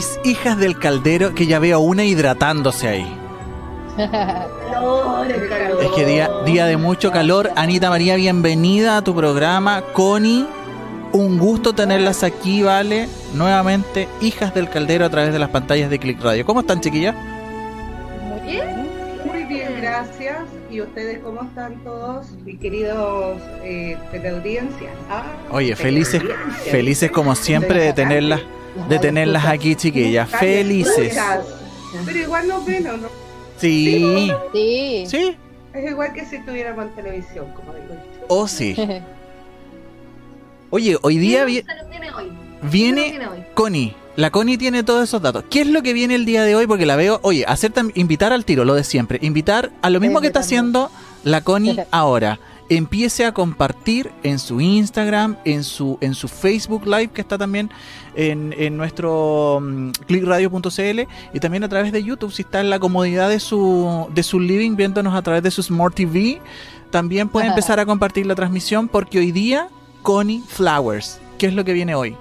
mis hijas del caldero que ya veo una hidratándose ahí? Es que día, día de mucho calor. Anita María, bienvenida a tu programa. Connie, un gusto tenerlas aquí, ¿vale? Nuevamente, hijas del caldero a través de las pantallas de Click Radio. ¿Cómo están, chiquillas? Muy bien. Muy bien, gracias. ¿Y ustedes cómo están todos, mis queridos eh, teleaudiencias? Ah, Oye, felices, felices como siempre de tenerlas, de tenerlas aquí, chiquillas. Felices. Pero igual nos ven, ¿o no? Sí. Sí. Sí. Es igual que si estuviéramos en televisión, como digo yo. Oh, sí. Oye, hoy día viene, viene Connie. La Connie tiene todos esos datos. ¿Qué es lo que viene el día de hoy? Porque la veo, oye, hacer invitar al tiro, lo de siempre. Invitar a lo mismo que está haciendo la Connie ahora. Empiece a compartir en su Instagram, en su, en su Facebook Live, que está también en, en nuestro um, clickradio.cl y también a través de YouTube, si está en la comodidad de su, de su living viéndonos a través de su Smart TV. También puede empezar a compartir la transmisión porque hoy día Connie Flowers. ¿Qué es lo que viene hoy?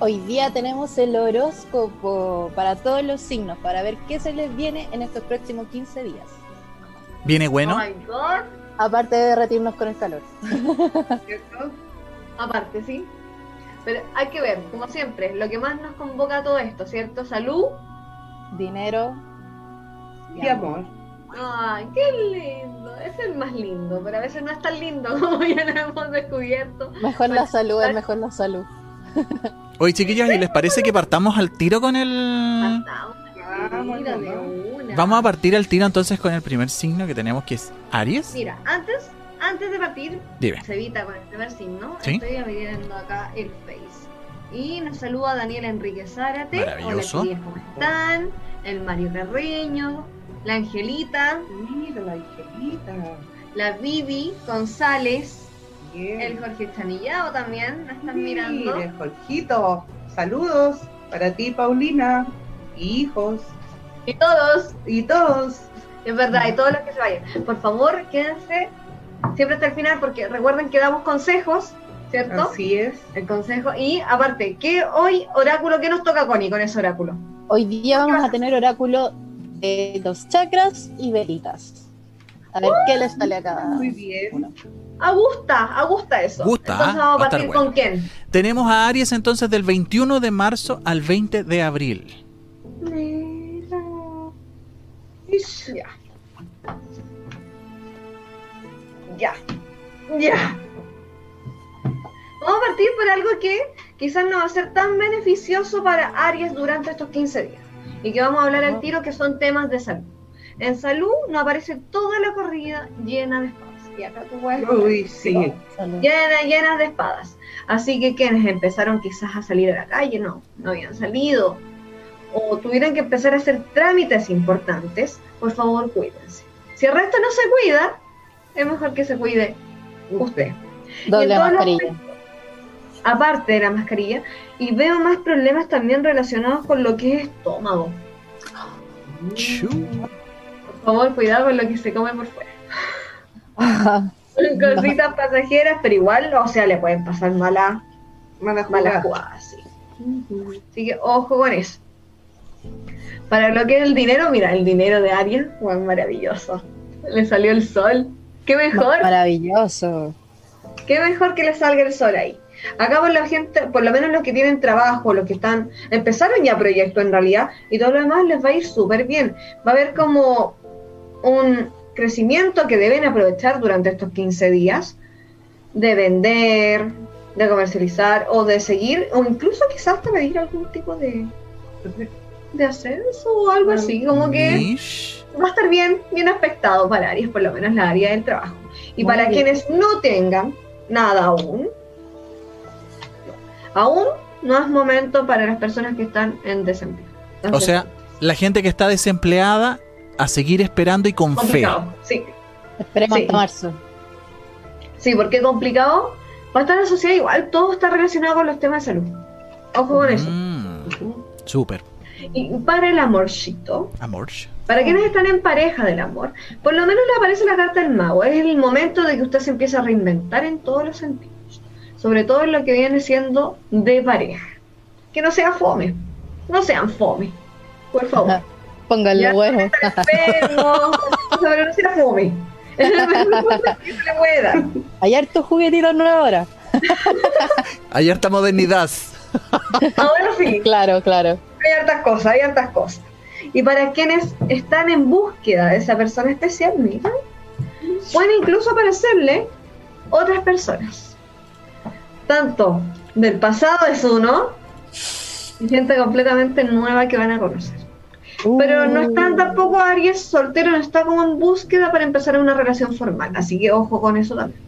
Hoy día tenemos el horóscopo para todos los signos, para ver qué se les viene en estos próximos 15 días. ¿Viene bueno? Oh Aparte de derretirnos con el calor. ¿Cierto? Aparte, sí. Pero hay que ver, como siempre, lo que más nos convoca a todo esto, ¿cierto? Salud, dinero y, amor. Ay, qué lindo. Es el más lindo, pero a veces no es tan lindo como ya lo hemos descubierto. Mejor la salud, es mejor la salud. Oye, chiquillas, ¿y les parece que partamos al tiro con el. Vamos a partir al tiro entonces con el primer signo que tenemos que es Aries. Mira, antes, antes de partir, se evita con el primer signo. Estoy abriendo acá el Face. Y nos saluda Daniel Enrique Zárate. Maravilloso. Hola, ¿cómo están? El Mario Carreño, la Angelita. Mira, la Angelita. La Vivi González. El Jorge Chanillado también, nos están mirando. El Jorgito, saludos para ti, Paulina, hijos. Y todos. Y todos. Es verdad, y todos los que se vayan. Por favor, quédense siempre hasta el final porque recuerden que damos consejos, ¿cierto? Así es. El consejo. Y aparte, ¿qué hoy oráculo, qué nos toca, Connie, con ese oráculo? Hoy día vamos a tener oráculo de los chakras y velitas. A ver qué les sale a cada Muy bien. A gusta, a gusta eso. Gusta. Entonces ¿ah? vamos a partir con quién. Tenemos a Aries entonces del 21 de marzo al 20 de abril. Ya. Ya. Ya. Vamos a partir por algo que quizás no va a ser tan beneficioso para Aries durante estos 15 días. Y que vamos a hablar al tiro que son temas de salud. En salud nos aparece toda la corrida llena de espadas. Y acá tú Uy, sí. Llena, llena de espadas. Así que quienes empezaron quizás a salir a la calle, no, no habían salido. O tuvieran que empezar a hacer trámites importantes, por favor cuídense. Si el resto no se cuida, es mejor que se cuide usted. Doble mascarilla. aparte de la mascarilla, y veo más problemas también relacionados con lo que es estómago. Por favor, cuidado con lo que se come por fuera. Son cositas pasajeras, pero igual, o sea, le pueden pasar malas mala jugadas. Así que ojo con eso. Para lo que es el dinero, mira, el dinero de Aries, fue maravilloso. Le salió el sol. Qué mejor. Maravilloso. Qué mejor que le salga el sol ahí. Acá por la gente, por lo menos los que tienen trabajo, los que están, empezaron ya proyecto en realidad, y todo lo demás les va a ir súper bien. Va a haber como un crecimiento que deben aprovechar durante estos 15 días, de vender, de comercializar, o de seguir, o incluso quizás hasta pedir algún tipo de, de ascenso o algo así, como que va a estar bien, bien aspectado para Aries, por lo menos la área del trabajo. Y para quienes no tengan nada aún, aún no es momento para las personas que están en desempleo. o sea, la gente que está desempleada a seguir esperando y con fe. Sí. Esperemos hasta marzo. Sí, porque complicado. Va a estar asociado igual, todo está relacionado con los temas de salud. Ojo con eso. Mm, súper. Y para el amorcito, Amor. Para quienes están en pareja del amor, por lo menos le aparece la carta del mago. Es el momento de que usted se empiece a reinventar en todos los sentidos. Sobre todo en lo que viene siendo de pareja. Que no sea fome. No sean fome. Por favor. Ajá. Está enfermo, pero no sea fome. Es la mejor cosa que se le puede dar. Hay hartos juguetitos nuevos ahora. Hay harta modernidad. Ahora sí. Claro, claro. hay hartas cosas, hay hartas cosas. Y para quienes están en búsqueda de esa persona especial, mira, pueden incluso aparecerle otras personas. Tanto del pasado es uno, y gente completamente nueva que van a conocer. Pero no están tampoco Aries soltero, no está como en búsqueda para empezar una relación formal. Así que ojo con eso también.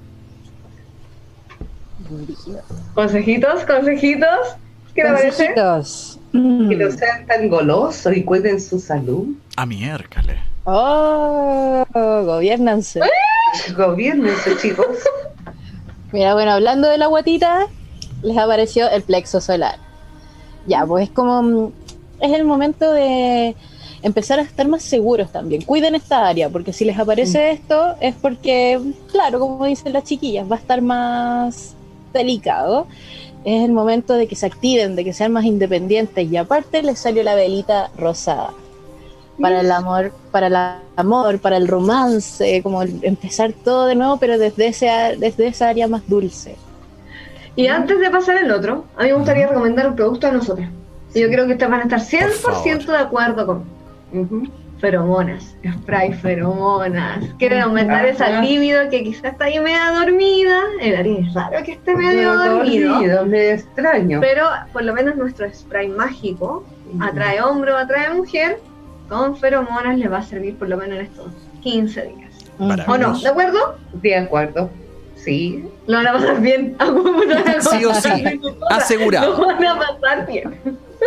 Consejitos, consejitos. ¿Qué le Que Mm. no sean tan golosos y cuiden su salud. A miércoles. Oh, gobiernanse. Gobiernense, chicos. Mira, bueno, hablando de la guatita, les apareció el plexo solar. Ya, pues es como. mm, Es el momento de empezar a estar más seguros también. Cuiden esta área, porque si les aparece esto, es porque, claro, como dicen las chiquillas, va a estar más delicado. Es el momento de que se activen, de que sean más independientes. Y aparte, les salió la velita rosada. Para el amor, para el amor, para el romance, como el- empezar todo de nuevo, pero desde, ese, a- desde esa área más dulce. Y antes de pasar al otro, a mí me gustaría recomendar un producto de nosotros. Y yo creo que ustedes van a estar 100% de acuerdo con. Feromonas, spray feromonas. Quieren aumentar Ajá. esa libido que quizás está ahí media dormida. El Aries es raro que esté medio dormido. dormido, medio extraño. Pero por lo menos nuestro spray mágico atrae hombre o atrae mujer. Con feromonas le va a servir por lo menos en estos 15 días. ¿O no? ¿De acuerdo? De acuerdo. Sí. Lo van a pasar bien. Sí o sí. Asegurado. Lo van a pasar bien.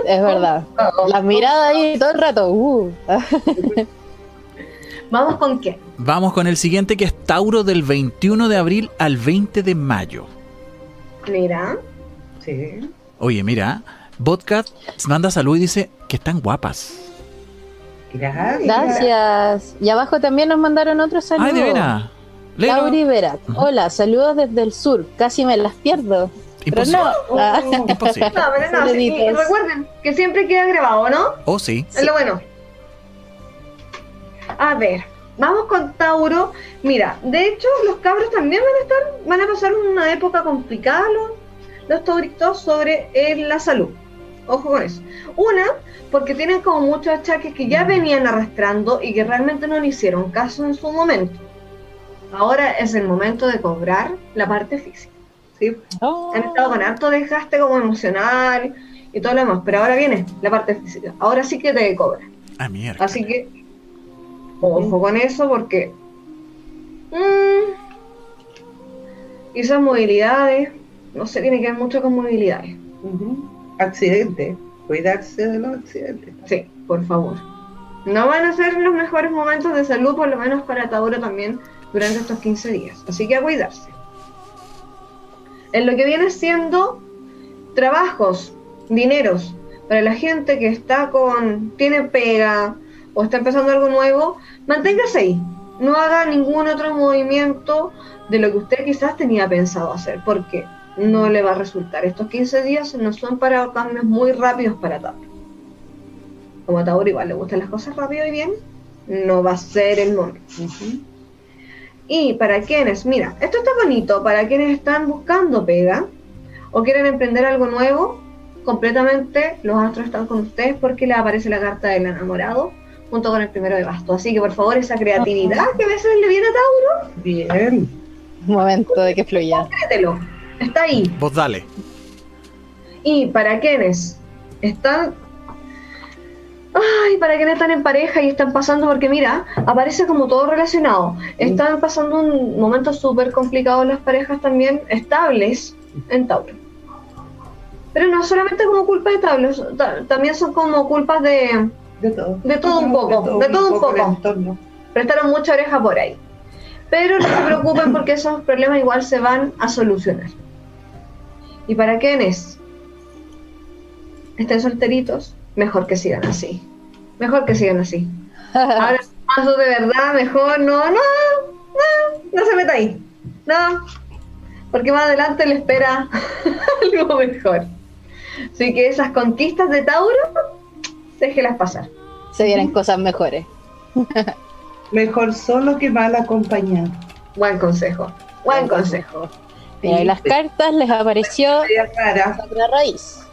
Es verdad. Las miradas ahí todo el rato. uh. Vamos con qué. Vamos con el siguiente que es Tauro del 21 de abril al 20 de mayo. Mira. Sí. Oye, mira, Vodka manda salud y dice que están guapas. Gracias. Gracias. Y abajo también nos mandaron otro saludo. Ay, de veras. Lauri Verat. Hola, saludos desde el sur. Casi me las pierdo. Pero no. Ah, Imposible. No, pero no, sí, y recuerden que siempre queda grabado, ¿no? Oh, sí. Es lo bueno. A ver, vamos con Tauro. Mira, de hecho, los cabros también van a estar, van a pasar una época complicada los, los tauritos sobre eh, la salud. Ojo con eso. Una, porque tienen como muchos achaques que ya venían arrastrando y que realmente no le hicieron caso en su momento. Ahora es el momento de cobrar la parte física. Sí. Oh. Han estado con harto desgaste como emocional y todo lo demás, pero ahora viene la parte física. Ahora sí que te cobra. A mierda. Así que, ojo con eso porque mm, quizás movilidades, no sé, tiene que ver mucho con movilidades. Ujú. Accidente. Cuidarse de los accidentes. Sí, por favor. No van a ser los mejores momentos de salud, por lo menos para Tauro también, durante estos 15 días. Así que a cuidarse. En lo que viene siendo trabajos, dineros, para la gente que está con, tiene pega o está empezando algo nuevo, manténgase ahí. No haga ningún otro movimiento de lo que usted quizás tenía pensado hacer, porque no le va a resultar. Estos 15 días no son para cambios muy rápidos para Tauro. Como a Tauro igual le gustan las cosas rápido y bien, no va a ser el momento. Y para quienes, mira, esto está bonito, para quienes están buscando pega o quieren emprender algo nuevo, completamente los astros están con ustedes porque les aparece la carta del enamorado junto con el primero de basto. Así que por favor esa creatividad que a veces le viene a Tauro, Bien. Momento de que fluya. créetelo, está ahí. Vos dale. Y para quienes están. Ay, para quienes están en pareja y están pasando, porque mira, aparece como todo relacionado. Están pasando un momento súper complicado las parejas también estables en Tauro. Pero no solamente como culpa de Tauro, ta- también son como culpas de. De todo. De todo un poco, de todo un poco. Prestaron mucha oreja por ahí. Pero no se preocupen porque esos problemas igual se van a solucionar. ¿Y para quienes estén solteritos mejor que sigan así. Mejor que sigan así. Ahora, paso de verdad, mejor no, no, no, no se meta ahí. No, porque más adelante le espera algo mejor. Así que esas conquistas de Tauro, déjelas pasar. Se vienen cosas mejores. Mejor solo que mal acompañado. Buen consejo. Buen consejo. Mira, y las cartas les apareció la raíz.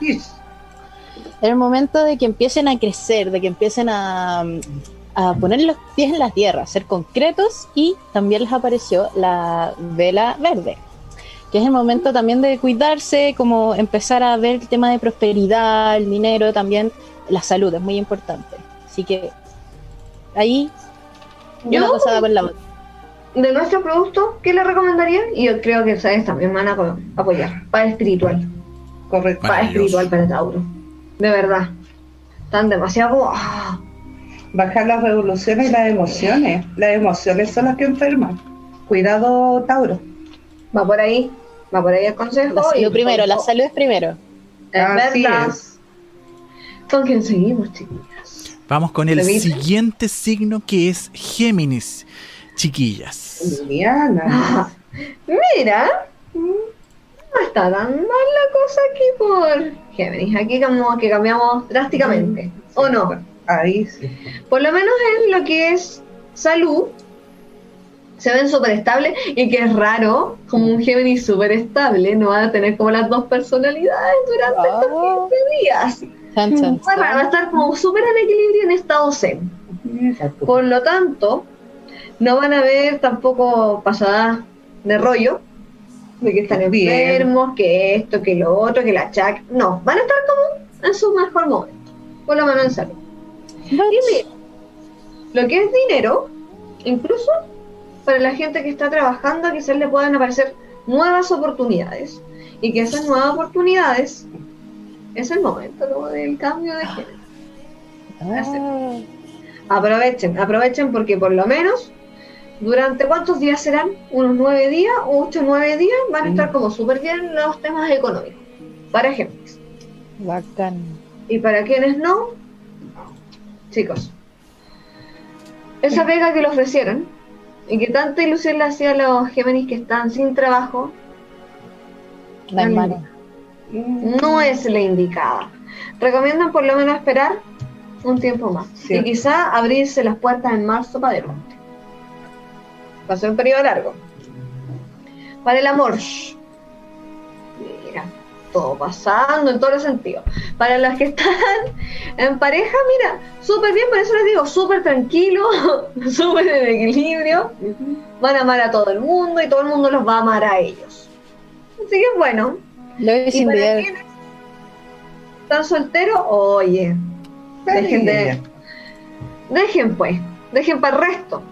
Yes. Era el momento de que empiecen a crecer, de que empiecen a, a poner los pies en la tierra, a ser concretos y también les apareció la vela verde, que es el momento también de cuidarse, como empezar a ver el tema de prosperidad, el dinero, también la salud es muy importante. Así que ahí Yo- una pasada por la otra. De nuestro producto, ¿qué le recomendaría? Y yo creo que ustedes también van a apo- apoyar. Para espiritual. Correcto. Para espiritual para Tauro. De verdad. Están demasiado. ah, Bajar las revoluciones y las emociones. Las emociones son las que enferman. Cuidado, Tauro. va por ahí. Va por ahí el consejo. La y- salud primero, la salud es primero. Es Así verdad. es. ¿Con quién seguimos, chiquillas? Vamos con el siguiente signo que es Géminis, chiquillas. Liliana. Ah, mira. No está tan mal la cosa aquí por Géminis. Aquí como que cambiamos drásticamente. ¿O no? Ahí sí. Por lo menos en lo que es salud, se ven súper estables y que es raro, como un Géminis súper estable, no va a tener como las dos personalidades durante Ah. estos 15 días. Chan, chan, Va a- va a chan. estar como súper en equilibrio en estado zen. Por lo tanto, no van a ver tampoco pasadas de rollo, de que están Bien. enfermos, que esto, que lo otro, que la chac. No, van a estar como en su mejor momento, por lo menos en salud. Y mira, lo que es dinero, incluso para la gente que está trabajando, quizás le puedan aparecer nuevas oportunidades. Y que esas nuevas oportunidades es el momento ¿no? del cambio de género. Ah, Aprovechen, aprovechen porque por lo menos durante cuántos días serán, unos nueve días, ocho o nueve días, van a estar como súper bien los temas económicos. Para Géminis. bacán. Y para quienes no, chicos, esa pega que le ofrecieron y que tanta ilusión le hacía a los Géminis que están sin trabajo, La hermana. no es la indicada. Recomiendan por lo menos esperar un tiempo más. Sí. Y quizá abrirse las puertas en marzo para adelante. Va a ser un periodo largo. Para el amor. Mira, todo pasando en todos los sentidos. Para los que están en pareja, mira, súper bien, por eso les digo, súper tranquilo, súper en equilibrio. Van a amar a todo el mundo y todo el mundo los va a amar a ellos. Así que bueno, Lo vi y sin para ver. están solteros, oye, dejen de, dejen pues, dejen para el resto.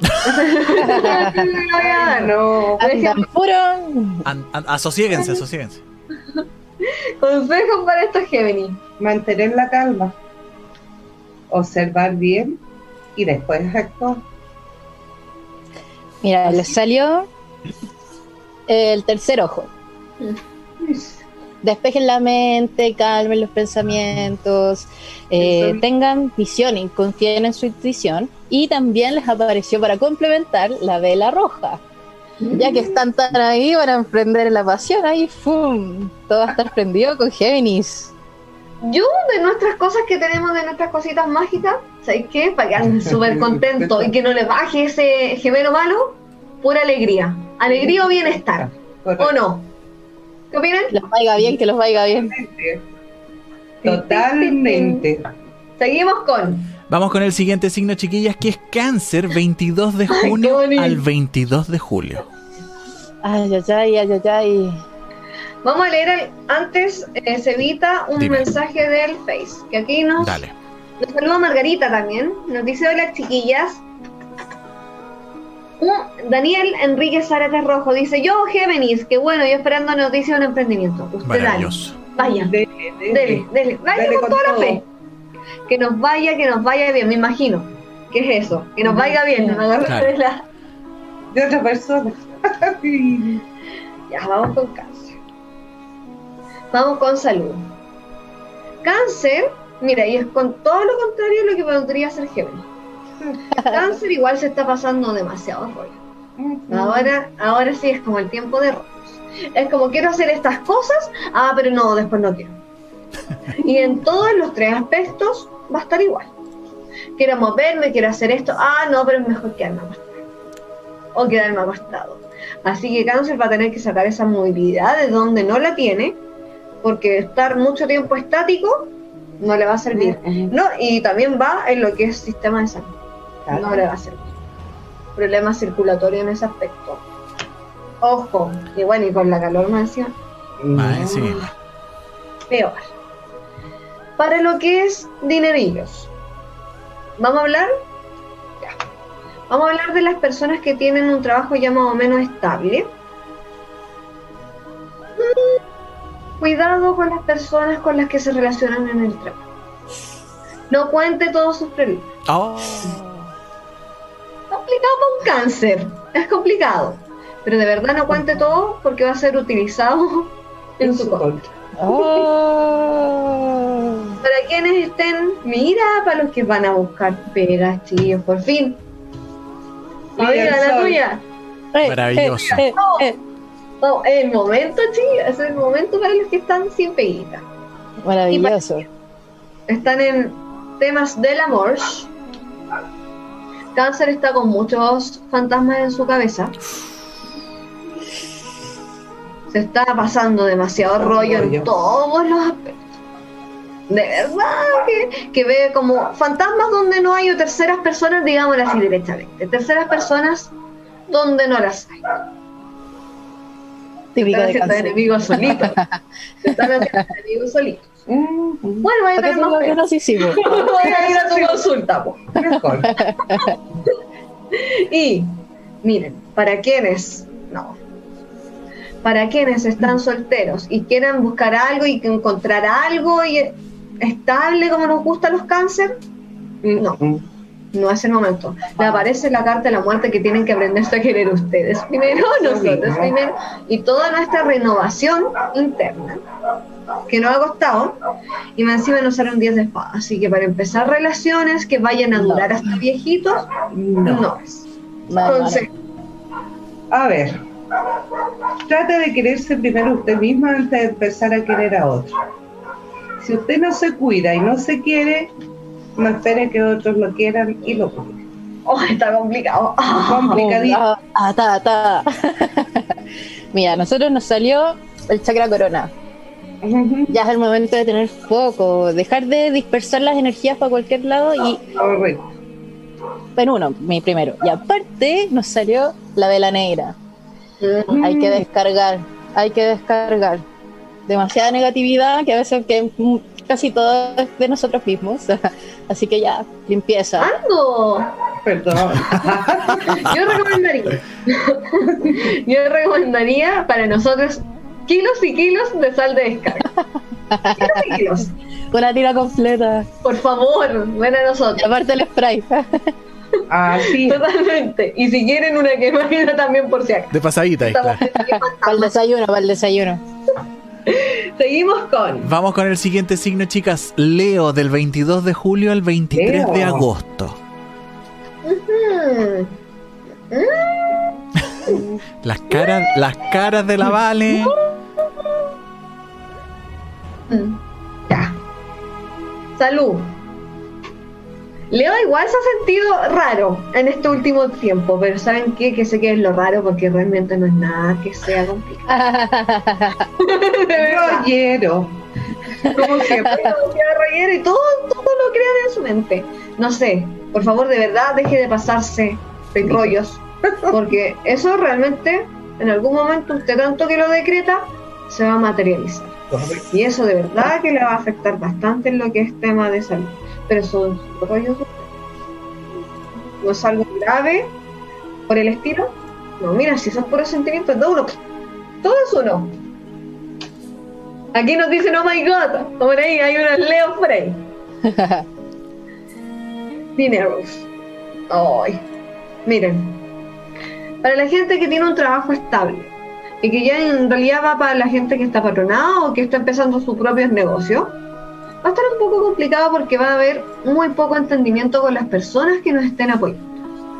No. Andan puro. An- an- asociéguense, asociéguense. Consejos para estos Géminis. Mantener la calma. Observar bien y después actuar. Mira, les salió el tercer ojo. Despejen la mente, calmen los pensamientos, eh, tengan visión y confíen en su intuición. Y también les apareció para complementar la vela roja. Ya que están tan ahí, van a emprender la pasión ahí, ¡fum! Todo va a estar prendido con Géminis. Yo, de nuestras cosas que tenemos, de nuestras cositas mágicas, ¿sabes qué? Para que anden súper contentos y que no les baje ese gemelo malo, pura alegría. Alegría o bienestar, ¿o no? ¿Qué opinan? Que los vaya bien, que los vaya bien. Totalmente. Seguimos con Vamos con el siguiente signo, chiquillas, que es Cáncer, 22 de junio al 22 de julio. Ay, ay, ay, ay, ay, ay. Vamos a leer el- antes, eh, se evita un Dime. mensaje del Face, que aquí nos, Dale. nos saluda Margarita también, nos dice hola chiquillas. Uh, Daniel Enrique Zárate Rojo dice, yo Géminis, que bueno, yo esperando noticias de un emprendimiento. Usted dale, Maravilloso. vaya, Dele, dele. dele, dele, vaya Dale con, con toda la todo. fe. Que nos vaya, que nos vaya bien, me imagino. ¿Qué es eso? Que nos vaya bien, no agarre Claro. de la... De otra persona. Ya, vamos con cáncer. Vamos con salud. Cáncer Mira, y es con todo lo contrario a lo que podría ser Géminis. Cáncer igual se está pasando demasiado rollo. Ahora, ahora sí es como el tiempo de rollos. Es como quiero hacer estas cosas, ah, pero no, después no quiero. Y en todos los tres aspectos va a estar igual. Quiero moverme, quiero hacer esto, ah, no, pero es mejor quedarme acostado. O quedarme acostado. Así que Cáncer va a tener que sacar esa movilidad de donde no la tiene, porque estar mucho tiempo estático no le va a servir. No, y también va en lo que es sistema de salud. No le va a servir. Problema circulatorio en ese aspecto. Ojo, y bueno, y con la calor decía. Ay, sí. Peor. Para lo que es dinerillos. ¿Vamos a hablar? Ya. Vamos a hablar de las personas que tienen un trabajo ya más o menos estable. Mm, Cuidado con las personas con las que se relacionan en el trabajo. No cuente todos sus problemas. Oh. complicado para un cáncer. Es complicado. Pero de verdad no cuente todo porque va a ser utilizado en su contra. Oh. Para quienes estén, mira, para los que van a buscar pegas, chillos, por fin. El la tuya. Eh, Maravilloso. eh, eh, No, el momento, chicos, es el momento para los que están sin peguita. Maravilloso. Están en temas del amor. Cáncer está con muchos fantasmas en su cabeza. Se está pasando demasiado rollo en todos los aspectos. De verdad que, que ve como fantasmas donde no hay o terceras personas, digámoslo así directamente. Terceras personas donde no las hay. Típico están de haciendo enemigos solitos. Están haciendo enemigos solitos. Mm, Bueno, vaya a ¿Para qué tener más tengo que nos hicimos? Voy a ir a tu consulta. Mejor. Y miren, para quienes no, para quienes están solteros y quieran buscar algo y que encontrar algo y estable como nos gusta los cáncer, no, no es el momento. Le aparece la carta de la muerte que tienen que aprenderse a querer ustedes primero, nosotros primero, y toda nuestra renovación interna que nos ha costado, y más encima nos sale un 10 de espada. Así que para empezar relaciones que vayan a durar hasta viejitos, No. no es. No, no, Entonces, A ver, trate de quererse primero usted misma antes de empezar a querer a otro. Si usted no se cuida y no se quiere, no espere que otros lo quieran y lo cuiden. oh, está complicado. Ah, Complicadito. Ah, ah, ta, ta. Mira, a nosotros nos salió el chakra corona. Ya es el momento de tener foco, dejar de dispersar las energías para cualquier lado y Correcto. en uno, mi primero. Y aparte nos salió la vela negra. Hay que descargar, hay que descargar. Demasiada negatividad que a veces que mm, casi todo es de nosotros mismos. Así que ya, limpieza. Ando. Perdón. Yo recomendaría. Yo recomendaría para nosotros kilos y kilos de sal de descarga. Kilos y kilos. Una tira completa. Por favor, ven a Y nosotros. aparte el spray. Así. Totalmente. Y si quieren una quemadita también por si acaso. De pasadita, ahí Para el desayuno, para el desayuno. Seguimos con Vamos con el siguiente signo, chicas. Leo, del 22 de julio al 23 de agosto. Mm, Las caras, las caras de la Vale. mm. Ya. Salud. Leo igual se ha sentido raro en este último tiempo, pero ¿saben qué? Que sé que es lo raro porque realmente no es nada que sea complicado. Rollero. Como siempre, rollero y todo, todo lo crean en su mente. No sé, por favor, de verdad, deje de pasarse de rollos, porque eso realmente, en algún momento, usted tanto que lo decreta, se va a materializar. Y eso de verdad que le va a afectar bastante en lo que es tema de salud. Pero son rollos. No es algo grave por el estilo. No, mira, si son puros sentimientos de uno, todo es uno. Aquí nos dicen, oh my god, por ahí hay unos Leo Frey. Dineros. Ay, miren, para la gente que tiene un trabajo estable y que ya en realidad va para la gente que está patronada o que está empezando sus propios negocios, Va a estar un poco complicado porque va a haber muy poco entendimiento con las personas que nos estén apoyando.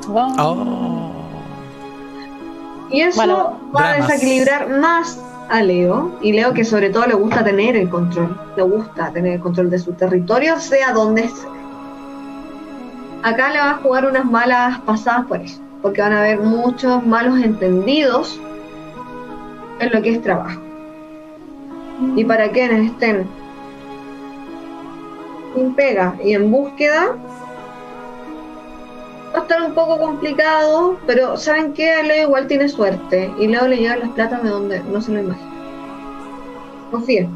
Oh. Y eso Bueno, va a desequilibrar más a Leo. Y Leo que sobre todo le gusta tener el control. Le gusta tener el control de su territorio, sea donde sea. Acá le va a jugar unas malas pasadas por eso. Porque van a haber muchos malos entendidos en lo que es trabajo. Y para quienes estén sin pega y en búsqueda, va a estar un poco complicado, pero ¿saben qué? Leo igual tiene suerte y Leo le llegan las platas de donde no se lo imagina. Confíen,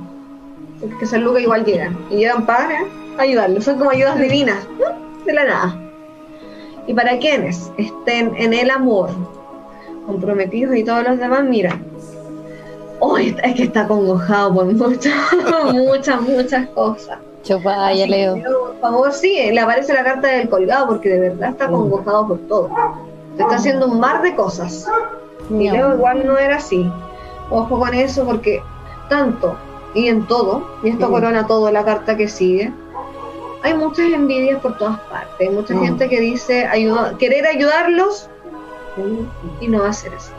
porque lucas igual llegan y llegan para ayudarlo, son como ayudas divinas, de la nada. Y para quienes estén en el amor, comprometidos y todos los demás, mira, hoy es que está congojado por muchas, muchas, muchas cosas. Chupaya, Leo. que, Por favor, sí, le aparece la carta del colgado porque de verdad está congojado por todo. Te está haciendo un mar de cosas. Y No. Leo igual no era así. Ojo con eso porque tanto y en todo, y esto Mm. corona todo la carta que sigue, hay muchas envidias por todas partes. Hay mucha Mm. gente que dice ayuda, querer ayudarlos y no va a ser así.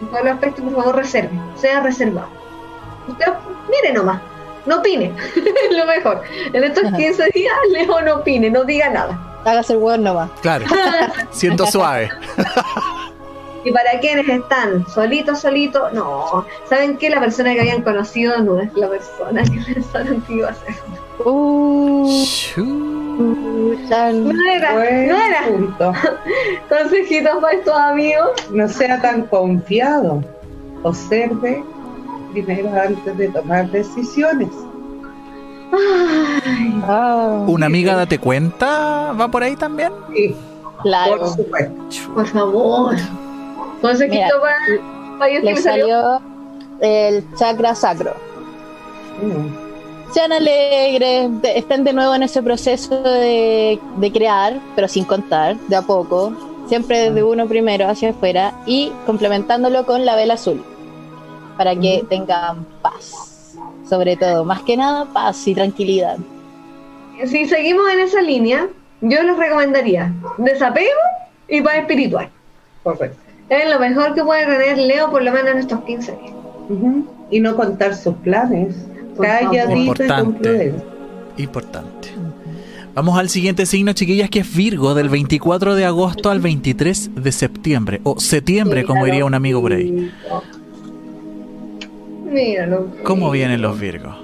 En todos los aspectos, por favor, reserve, sea reservado. Usted mire nomás, no opine, es lo mejor. En estos Ajá. 15 días, Leo no opine, no diga nada. Hágase el hueón nomás. Claro. Siento suave. Y para quienes están solitos, solitos, no. ¿Saben qué? La persona que habían conocido no es la persona que pensaron que iba a ser. Uh. No era, Buen no era. punto. Consejitos para estos amigos. No sea tan confiado. Observe primero antes de tomar decisiones. Ay, Ah, ¿Una amiga date cuenta? ¿Va por ahí también? Sí, claro. por supuesto. Por favor. Consejito Mira, Le me salió. salió el chakra sacro. Mm. Sean alegres, de- estén de nuevo en ese proceso de, de crear, pero sin contar, de a poco, siempre desde uno primero hacia afuera y complementándolo con la vela azul, para que tengan paz, sobre todo, más que nada paz y tranquilidad. Si seguimos en esa línea, yo les recomendaría desapego y paz espiritual. Correcto. Es lo mejor que puede tener Leo por lo menos en estos 15 días. Y no contar sus planes. Importante. Importante. Vamos al siguiente signo, chiquillas, que es Virgo, del 24 de agosto al 23 de septiembre. O septiembre, como diría un amigo por ahí. Míralo. ¿Cómo vienen los Virgos?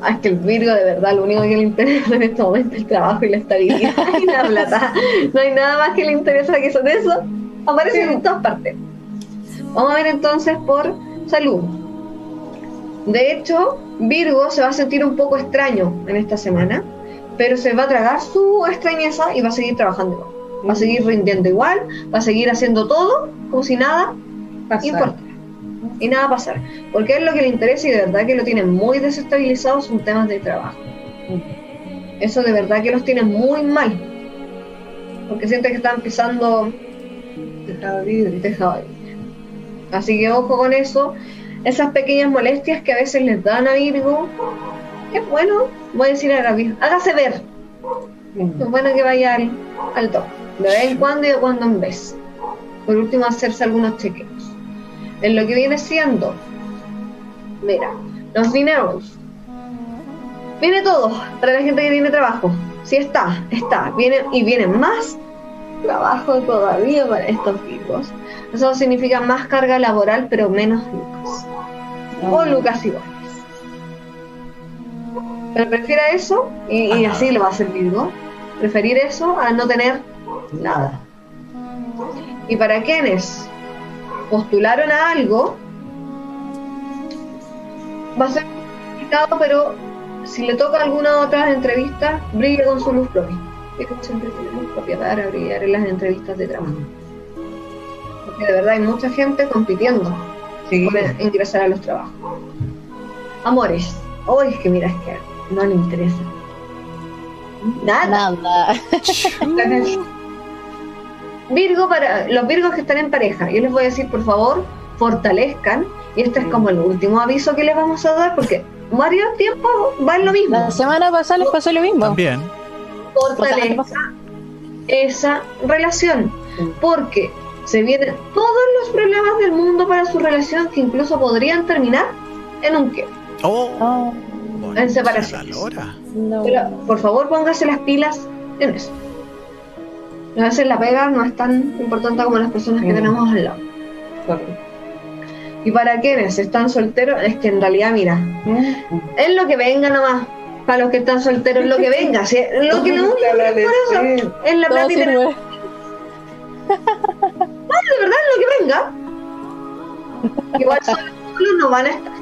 Ah, es que el Virgo de verdad lo único que le interesa en este momento es el trabajo y la estabilidad y la plata. No hay nada más que le interesa que eso de eso. Aparece en todas partes. Vamos a ver entonces por salud. De hecho, Virgo se va a sentir un poco extraño en esta semana, pero se va a tragar su extrañeza y va a seguir trabajando igual. Va a seguir rindiendo igual, va a seguir haciendo todo como si nada Pasar. importa. Y nada pasar. Porque es lo que le interesa y de verdad que lo tienen muy desestabilizados son temas de trabajo. Eso de verdad que los tiene muy mal. Porque siente que están pisando Dejado libre. tejado de vidrio. Así que ojo con eso. Esas pequeñas molestias que a veces les dan a Virgo. Es bueno, voy a decir a Gaby, hágase ver. Mm. Es bueno que vaya al, al doctor. De vez en cuando y de cuando en vez. Por último, hacerse algunos chequeos. En lo que viene siendo, mira, los dineros. Viene todo para la gente que tiene trabajo. Si está, está. Viene, y viene más trabajo todavía para estos virgos. Eso significa más carga laboral, pero menos lucas. O lucas iguales. Pero prefiera eso, y, así lo va a hacer Virgo, preferir eso a no tener nada. Y para quienes postularon a algo, va a ser complicado, pero si le toca alguna otra entrevista, brille con su luz propia. Como siempre tenemos propia para brillar en las entrevistas de trabajo. Porque de verdad hay mucha gente compitiendo Sí. por ingresar a los trabajos. Amores, hoy es que mira, es que no le interesa. Nada. Nada. Virgo para los Virgos que están en pareja, yo les voy a decir por favor, fortalezcan, y este es como el último aviso que les vamos a dar porque varios tiempos va en lo mismo. La semana pasada les pasó lo mismo. También. Fortaleza esa relación. Porque se vienen todos los problemas del mundo para su relación que incluso podrían terminar en un qué. Oh, Oh, bonita en separación. no. Pero por favor póngase las pilas en eso. A veces la pega no es tan importante como las personas que Mm. tenemos al lado. Y para quienes están solteros, es que en realidad, mira, es lo que venga nomás. Para los que están solteros, lo que venga. si- lo que no es por eso agradecer. es la plata y de verdad es lo que venga. Igual solos no van a estar.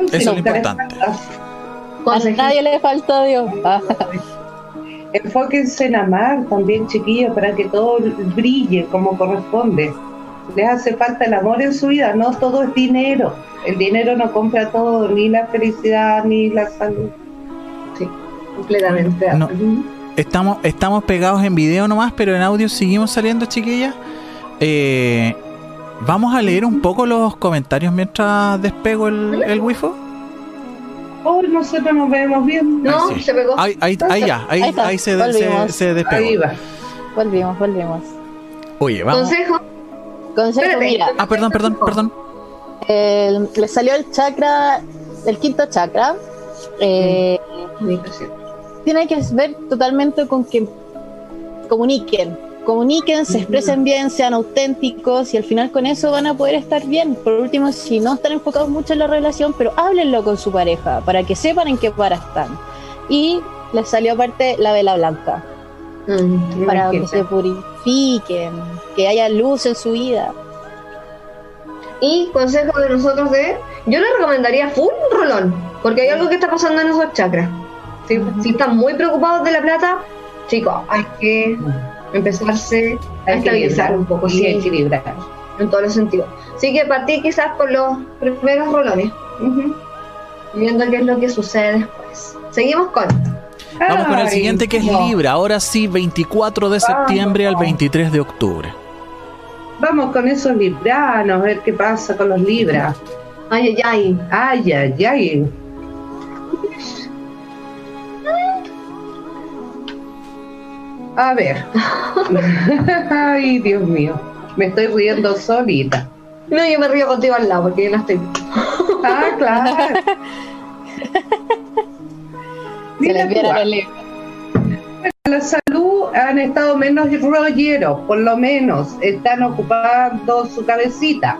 Eso es lo importante. A nadie le falta a Dios. Enfóquense en amar también, chiquillos, para que todo brille como corresponde. Les hace falta el amor en su vida, no todo es dinero. El dinero no compra todo, ni la felicidad, ni la salud. Sí, completamente. No. Estamos, estamos pegados en video nomás, pero en audio seguimos saliendo, chiquillas. Eh, Vamos a leer un poco los comentarios mientras despego el, el wifi. Hoy nosotros nos vemos bien. No, sí. se pegó. Ahí, ahí, ahí ya, ahí, Ahí está, ahí se, se, despegó. Ahí va. volvimos, volvimos. Oye, vamos. Consejo. Consejo, Espérate. mira, Ah, perdón, perdón, perdón. le salió el chakra, el quinto chakra. Eh, Comunicación. tiene que ver totalmente con que comuniquen, comuniquen, se expresen bien, sean auténticos y al final con eso van a poder estar bien. Por último, si no están enfocados mucho en la relación, pero háblenlo con su pareja para que sepan en qué para están. Y les salió aparte la vela blanca Mm. para que se purifiquen, que haya luz en su vida. Y consejo de nosotros de, yo le recomendaría full rolón, porque hay algo que está pasando en esos chakras. Si, si están muy preocupados de la plata, chicos, hay que empezarse a estabilizar un poco, y sí, equilibrar. en todos los sentidos. Así que partí quizás por los primeros rolones, viendo qué es lo que sucede después. Seguimos con Vamos con el siguiente que es no. Libra. Ahora sí, 24 de septiembre al 23 de octubre. Vamos con esos libranos, a ver qué pasa con los libras. Ay, ay, ay. Ay, ay, ay. A ver. Ay, Dios mío. Me estoy riendo solita. No, yo me río contigo al lado porque yo no estoy. Ah, claro. Se les libro. la salud han estado menos rolleros, por lo menos están ocupando su cabecita.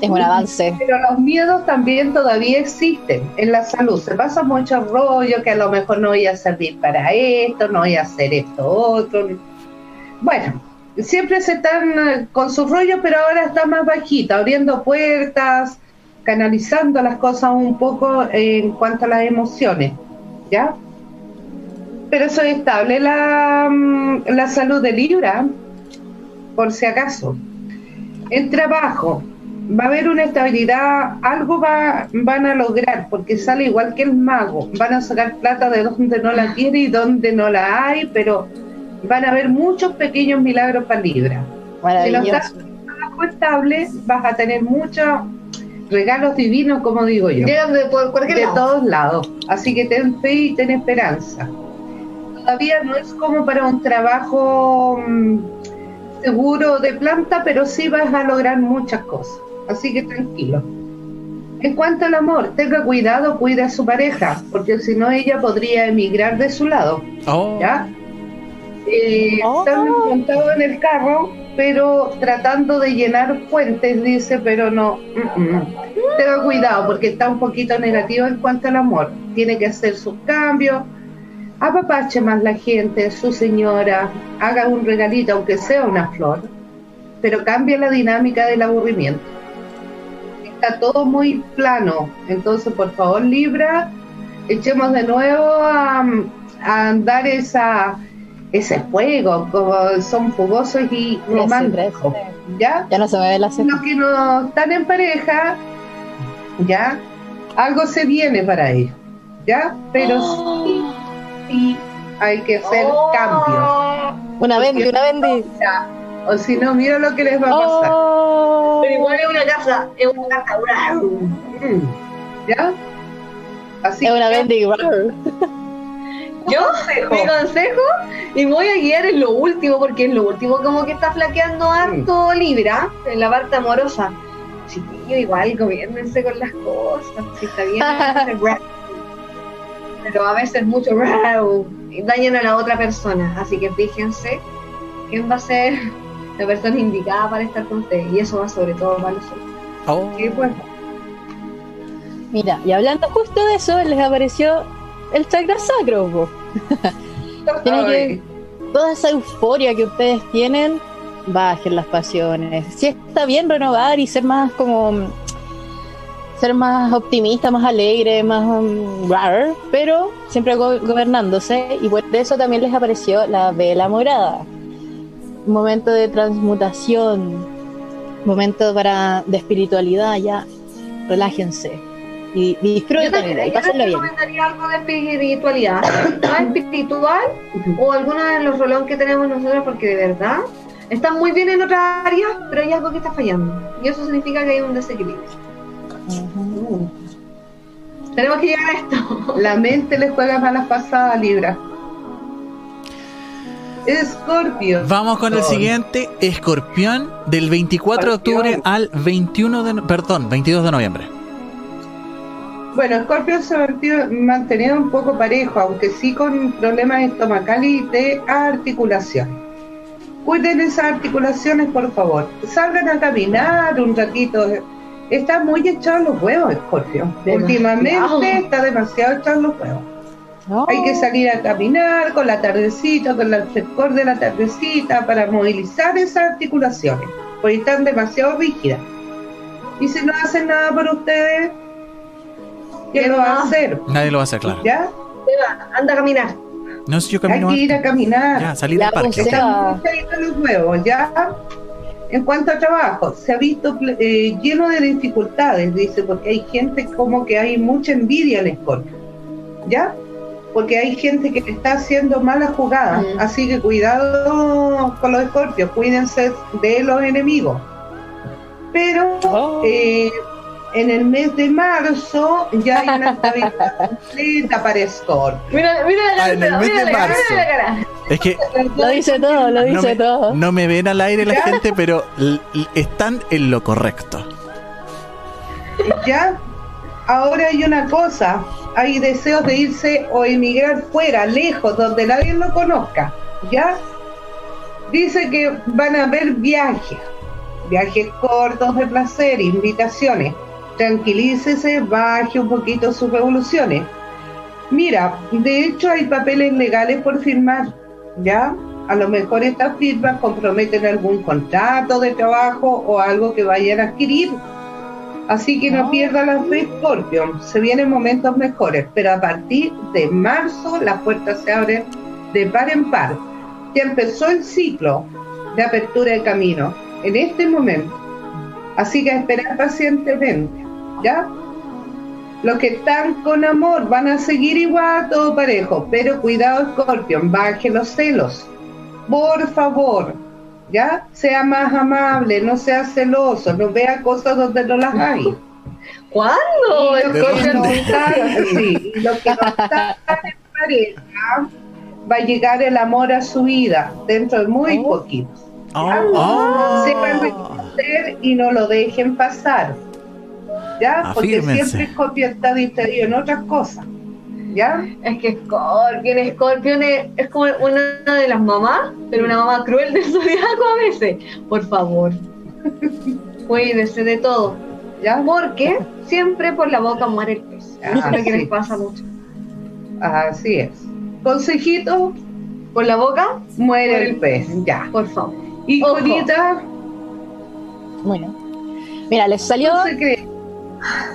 Es un avance. Pero los miedos también todavía existen en la salud. Se pasa mucho rollo que a lo mejor no voy a servir para esto, no voy a hacer esto otro. Bueno, siempre se están eh, con su rollo, pero ahora está más bajita, abriendo puertas, canalizando las cosas un poco en cuanto a las emociones. ¿Ya? Pero eso es estable la, mm, la salud de Libra, por si acaso. El trabajo, va a haber una estabilidad, algo va, van a lograr, porque sale igual que el mago, van a sacar plata de donde no la quiere y donde no la hay, pero van a haber muchos pequeños milagros para Libra. Si lo estás estable, vas a tener muchos regalos divinos, como digo yo de por cualquier de lado. todos lados. Así que ten fe y ten esperanza. Todavía no es como para un trabajo mm, seguro de planta, pero sí vas a lograr muchas cosas. Así que tranquilo. En cuanto al amor, tenga cuidado, cuide a su pareja, porque si no ella podría emigrar de su lado. Oh, ¿Ya? Eh, Oh. Están montados en el carro, pero tratando de llenar fuentes, dice, pero no. mm, mm. Tenga cuidado porque está un poquito negativo en cuanto al amor. Tiene que hacer sus cambios. Apapache más la gente, su señora, haga un regalito, aunque sea una flor, pero cambia la dinámica del aburrimiento. Está todo muy plano, entonces por favor Libra, echemos de nuevo a, a andar esa, ese fuego, como son fogosos y románticos, ¿ya? Ya no se ve la. Los que no están en pareja, ¿ya? Algo se viene para ellos, ¿ya? Pero sí, sí hay que hacer Oh. cambios. Una bendi, una bendi. Ya. O si no, mira lo que les va a pasar. Oh. Pero igual es una casa, es una casa. una- Mm. ¿Ya? Así es una bendiga. Yo, mi consejo, y voy a guiar en lo último, porque es lo último como que está flaqueando harto Libra, en la parte amorosa. Chiquillo, igual, gobiernense con las cosas, si está bien, pero a veces mucho dañan a la otra persona, así que fíjense quién va a ser la persona indicada para estar con usted, y eso va sobre todo para nosotros. Oh. Mira, y hablando justo de eso, les apareció el chakra sacro. Tiene que, toda esa euforia que ustedes tienen, bajen las pasiones. Si está bien renovar y ser más como ser más optimista, más alegre, más um, pero siempre gobernándose y por eso también les apareció la vela morada. Momento de transmutación, momento para de espiritualidad, ya relájense y, disfruten y pásenlo bien. recomendaría algo de espiritualidad, más espiritual o alguno de los rolones que tenemos nosotros, porque de verdad están muy bien en otras áreas, pero hay algo que está fallando. Y eso significa que hay un desequilibrio. Tenemos que llegar a esto. La mente le juega malas pasadas, Libra. Escorpio. Vamos con el siguiente, Escorpión, del 24 de octubre al 21 de, perdón, 22 de noviembre. Bueno, Scorpio se ha mantenido un poco parejo, aunque sí con problemas estomacales y de articulación. Cuiden esas articulaciones, por favor. Salgan a caminar un ratito. Está muy echado los huevos, Scorpio. Últimamente está demasiado echado los huevos. Hay que salir a caminar con la tardecita, con el frescor de la tardecita para movilizar esas articulaciones, porque están demasiado rígidas. Y si no hacen nada por ustedes, ¿Quién lo va a hacer? Nadie lo va a hacer, claro. ¿Ya? anda a caminar. No, si yo camino. Hay que ir a caminar. Ya, salir del parque. los huevos, ¿ya? En cuanto a trabajo, se ha visto eh, lleno de dificultades, dice, porque hay gente como que hay mucha envidia en Scorpio, ¿ya? Porque hay gente que está haciendo malas jugadas, mm. así que cuidado con los escorpios, cuídense de los enemigos. Pero oh. eh, en el mes de marzo ya hay una estabilidad completa para Scorpio. Mira, mira la ah, en el mes de marzo. Es que lo dice todo, lo dice todo. No me ven al aire la gente, pero están en lo correcto. Ya, ahora hay una cosa, hay deseos de irse o emigrar fuera, lejos, donde nadie lo conozca. ¿Ya? Dice que van a haber viajes, viajes cortos de placer, invitaciones tranquilícese, baje un poquito sus revoluciones. Mira, de hecho hay papeles legales por firmar, ¿ya? A lo mejor estas firmas comprometen algún contrato de trabajo o algo que vayan a adquirir. Así que no pierda la fe, Scorpio. Se vienen momentos mejores, pero a partir de marzo las puertas se abren de par en par. Ya empezó el ciclo de apertura de camino en este momento. Así que a esperar pacientemente. ¿ya? Los que están con amor van a seguir igual todo parejo, pero cuidado Scorpion, baje los celos. Por favor, ¿ya? Sea más amable, no sea celoso, no vea cosas donde no las hay. ¿Cuándo? Y los que no están, sí, los que no están en pareja, va a llegar el amor a su vida dentro de muy oh. poquito. Oh. Sepan reconocer y no lo dejen pasar. ¿ya? Porque siempre Scorpio está distraído en otras cosas, ¿ya? Es que Scorpion, Scorpion es, como una de las mamás, pero una mamá cruel del zodiaco a veces. Por favor, cuídese de todo, ¿ya? Porque siempre por la boca muere el pez. Eso es lo que les pasa mucho. Así es. Consejito, por la boca muere el pez, ya. Por favor. Y Conita. Bueno. Mira, les salió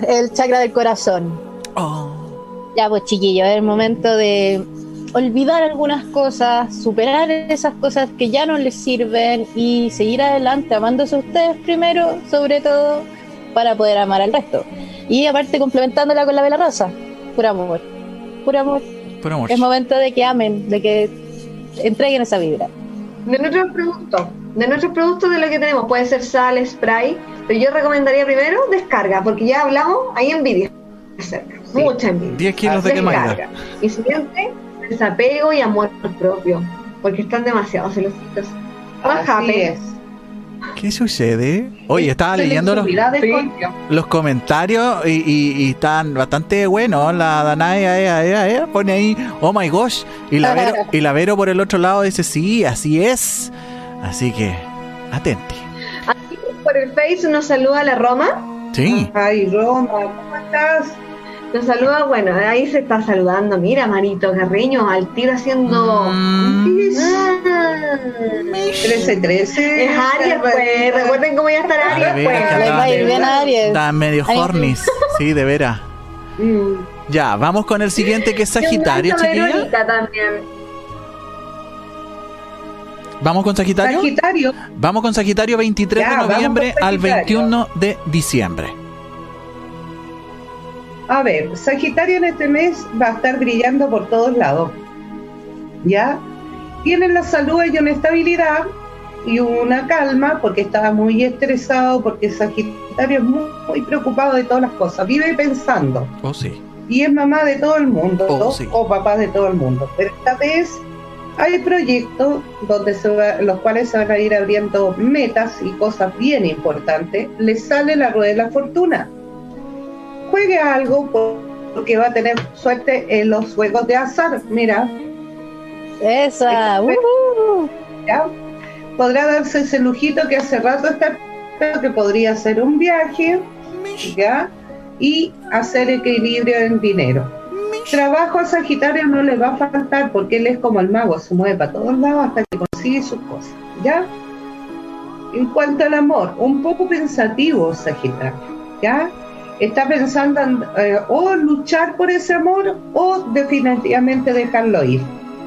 el chakra del corazón. Oh. Ya, pues chiquillos, es el momento de olvidar algunas cosas, superar esas cosas que ya no les sirven y seguir adelante amándose a ustedes primero, sobre todo, para poder amar al resto. Y aparte complementándola con la vela rosa, puro amor, puro amor. Puro amor. Es momento de que amen, de que entreguen esa vibra. De nuestros productos, de nuestros productos de lo que tenemos, puede ser sal, spray, pero yo recomendaría primero descarga, porque ya hablamos, hay envidia. Mucha envidia. 10 kilos de quemada. Y siguiente, desapego y amor propio. Porque están demasiado celositos. Así es. ¿Qué sucede? Oye, estaba leyendo los, los comentarios y, y, y, están bastante buenos. La Danae pone ahí, oh my gosh. Y la, Vero, y la Vero por el otro lado dice, sí, así es. Así que, atente. Aquí por el Face nos saluda la Roma. Sí. Ay, Roma, ¿cómo estás? Nos saluda, bueno, ahí se está saludando. Mira, Marito Carreño, al tiro haciendo. Mm. 13-13. Es Aries, pues. Recuerden cómo ya está Aries, pues. Les va a ir bien Aries. Está medio hornis. Sí, de veras. Mm. Ya, vamos con el siguiente que es Sagitario, chiquilla. ¿Vamos con Sagitario? Sagitario. Vamos con Sagitario 23 Ya, de noviembre al Sagitario. 21 de diciembre. A ver, Sagitario en este mes va a estar brillando por todos lados. ¿Ya? Tiene la salud y una estabilidad y una calma porque estaba muy estresado, porque Sagitario es muy, muy preocupado de todas las cosas. Vive pensando. Oh, sí. y es mamá de todo el mundo Oh, sí. o papá de todo el mundo. Pero esta vez hay proyectos donde se va- los cuales se van a ir abriendo metas y cosas bien importantes. Le sale la rueda de la fortuna. Juegue algo por- porque va a tener suerte en los juegos de azar. Mira, Esa. uh, ¿ya? Podrá darse ese lujito que hace rato está esperando, que podría ser un viaje, ¿ya? Y hacer equilibrio en dinero. Trabajo a Sagitario no le va a faltar porque él es como el mago, se mueve para todos lados hasta que consigue sus cosas, ¿ya? En cuanto al amor, un poco pensativo Sagitario, ¿ya? Está pensando en, eh, o luchar por ese amor o definitivamente dejarlo ir,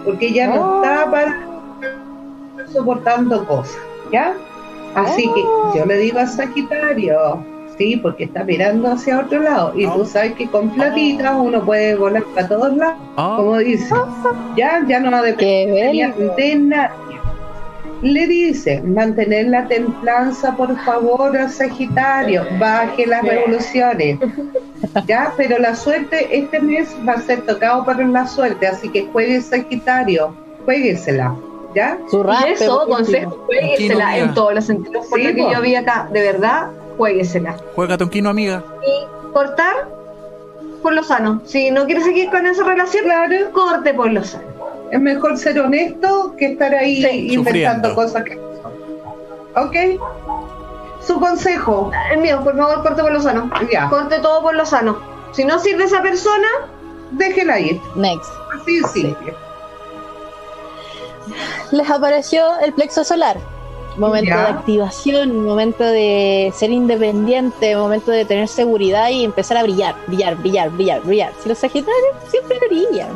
porque ya no Oh. está para soportando cosas, ¿ya? Así que yo le digo a Sagitario, sí, porque está mirando hacia otro lado, y tú sabes que con platitas uno puede volar para todos lados, Oh, como dice, ya, ya no depende de nadie. Le dice, mantener la templanza, por favor, a Sagitario, baje las revoluciones. Ya, pero la suerte este mes va a ser tocado para la suerte, así que juegue Sagitario, jueguesela, ¿ya? su Y eso, consejo, jueguesela en todos los sentidos. Por Sí, lo que yo vi acá, de verdad, jueguesela. juega Tonquino, amiga. Y cortar por lo sano. Si no quieres seguir con esa relación, Claro, corte por lo sano. Es mejor ser honesto que estar ahí Sí. inventando Sufriendo. cosas que no son. ¿Ok? Su consejo, El mío, por favor, corte por lo sano. ya, Corte todo por lo sano. Si no sirve esa persona, déjela ir, Next. así de simple. Les apareció el plexo solar. Momento Ya. de activación, momento de ser independiente, momento de tener seguridad y empezar a brillar, brillar, brillar, brillar, brillar. Si los Sagitarios siempre brillan.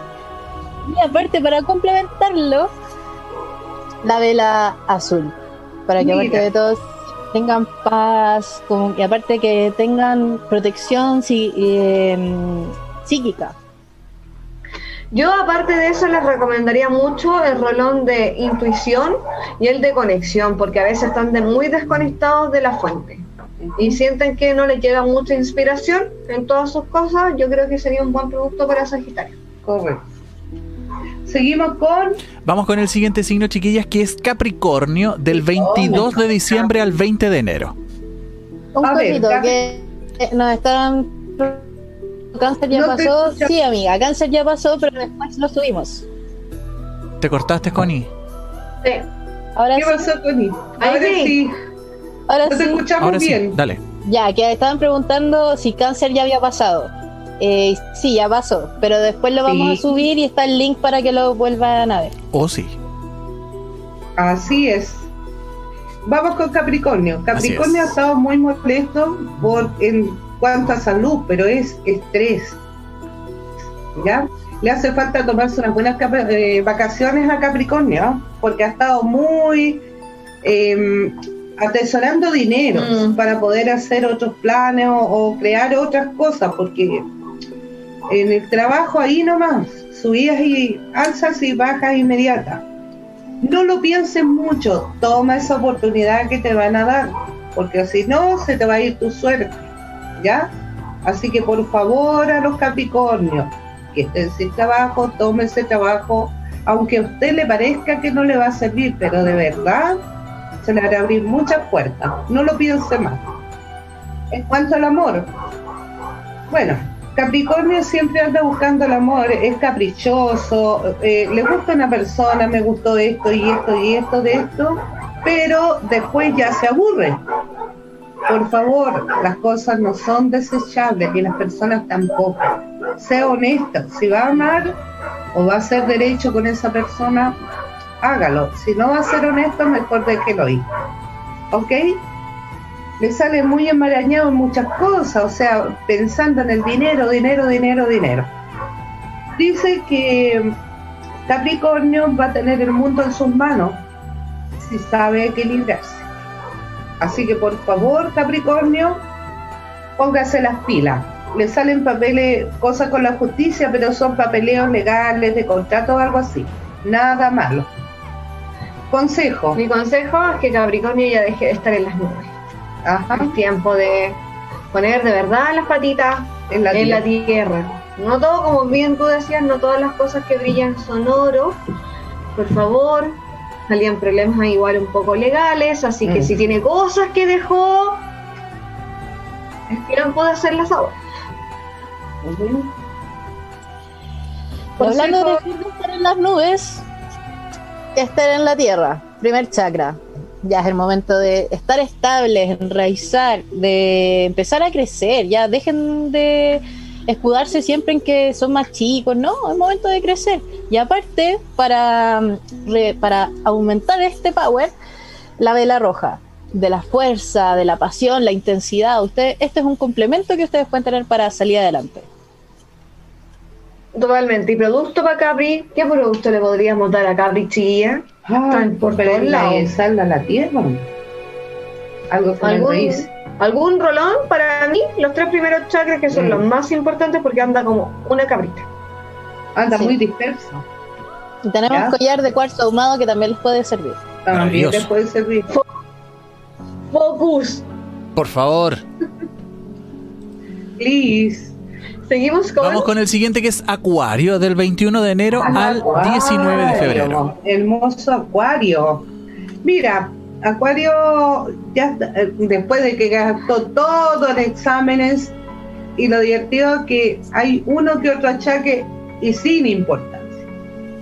Y aparte, para complementarlo, la vela azul. Para que Mira. aparte de todos tengan paz como- y aparte que tengan protección eh, psíquica. yo aparte de eso les recomendaría mucho el rolón de intuición y el de conexión, porque a veces están de muy desconectados de la fuente y sienten que no les llega mucha inspiración en todas sus cosas. Yo creo que sería un buen producto para Sagitario. Correcto. Seguimos con Vamos con el siguiente signo, chiquillas, que es Capricornio, del 22 de diciembre al 20 de enero. Un A ver, cosito Gaby. que eh, nos estaban. Cáncer ya No pasó. Sí, amiga, cáncer ya pasó, pero después lo subimos. ¿Te cortaste, Connie? Sí. Ahora ¿qué sí, pasó con él? Ahí Ahora sí. sí, ahora no te sí. escuchamos Ahora sí, bien. dale. Ya, que estaban preguntando si cáncer ya había pasado. Eh, sí, ya pasó, pero después lo vamos Sí. a subir y está el link para que lo vuelvan a ver. Oh, sí. Así es. Vamos con Capricornio. Capricornio ha es. estado muy molesto por en cuanto a salud, pero es estrés. ¿Ya? Le hace falta tomarse unas buenas eh, vacaciones a Capricornio, porque ha estado muy eh, atesorando dinero Mm. para poder hacer otros planes o, o crear otras cosas, porque en el trabajo ahí nomás, subidas y alzas y bajas inmediatas. No lo pienses mucho, toma esa oportunidad que te van a dar, porque si no, se te va a ir tu suerte, ¿ya? Así que por favor a los Capricornios que estén sin trabajo, tomen ese trabajo, aunque a usted le parezca que no le va a servir, pero de verdad se le hará abrir muchas puertas. No lo piense más. En cuanto al amor, bueno, Capricornio siempre anda buscando el amor, es caprichoso, eh, le gusta una persona, me gustó esto y esto y esto de esto, pero después ya se aburre. Por favor, las cosas no son desechables y las personas tampoco. Sea honesto, si va a amar o va a ser derecho con esa persona, hágalo. Si no va a ser honesto, mejor déjelo ir. ¿Ok? Le sale muy enmarañado en muchas cosas, o sea, pensando en el dinero, dinero, dinero, dinero. Dice que Capricornio va a tener el mundo en sus manos si sabe equilibrarse. Así que por favor, Capricornio, póngase las pilas. Le salen papeles, cosas con la justicia, pero son papeleos legales de contrato o algo así. Nada malo. Consejo. Mi consejo es que Capricornio ya deje de estar en las nubes. Ajá. Es tiempo de poner de verdad las patitas en la, tierra. la tierra. No todo, como bien tú decías, no todas las cosas que brillan son oro. Por favor, salían problemas igual un poco legales, así que mm. si tiene cosas que dejó, no puede hacerlas ahora. Hablando de estar en las nubes, estar en la tierra, primer chakra. Ya es el momento de estar estables, enraizar, de empezar a crecer. Ya dejen de escudarse siempre en que son más chicos, no, es momento de crecer. Y aparte, para, para aumentar este power, la vela roja, de la fuerza, de la pasión, la intensidad, usted, este es un complemento que ustedes pueden tener para salir adelante. Totalmente. ¿Y producto para Capri? ¿Qué producto le podríamos dar a Capri, chiquilla? Por todos lados. a la tierra. Algo con el raíz algún rolón para mí, los tres primeros chakras que son los mm. más importantes porque anda como una cabrita. Anda muy disperso. tenemos collar de cuarzo ahumado que también les puede servir. También les puede servir. Focus. Por favor. Please. Seguimos con. Vamos con el siguiente que es Acuario, del 21 de enero al 19 de febrero. Hermoso Acuario. Mira, Acuario, ya eh, después de que gastó todo en exámenes, y lo divertido es que hay uno que otro achaque y sin importancia.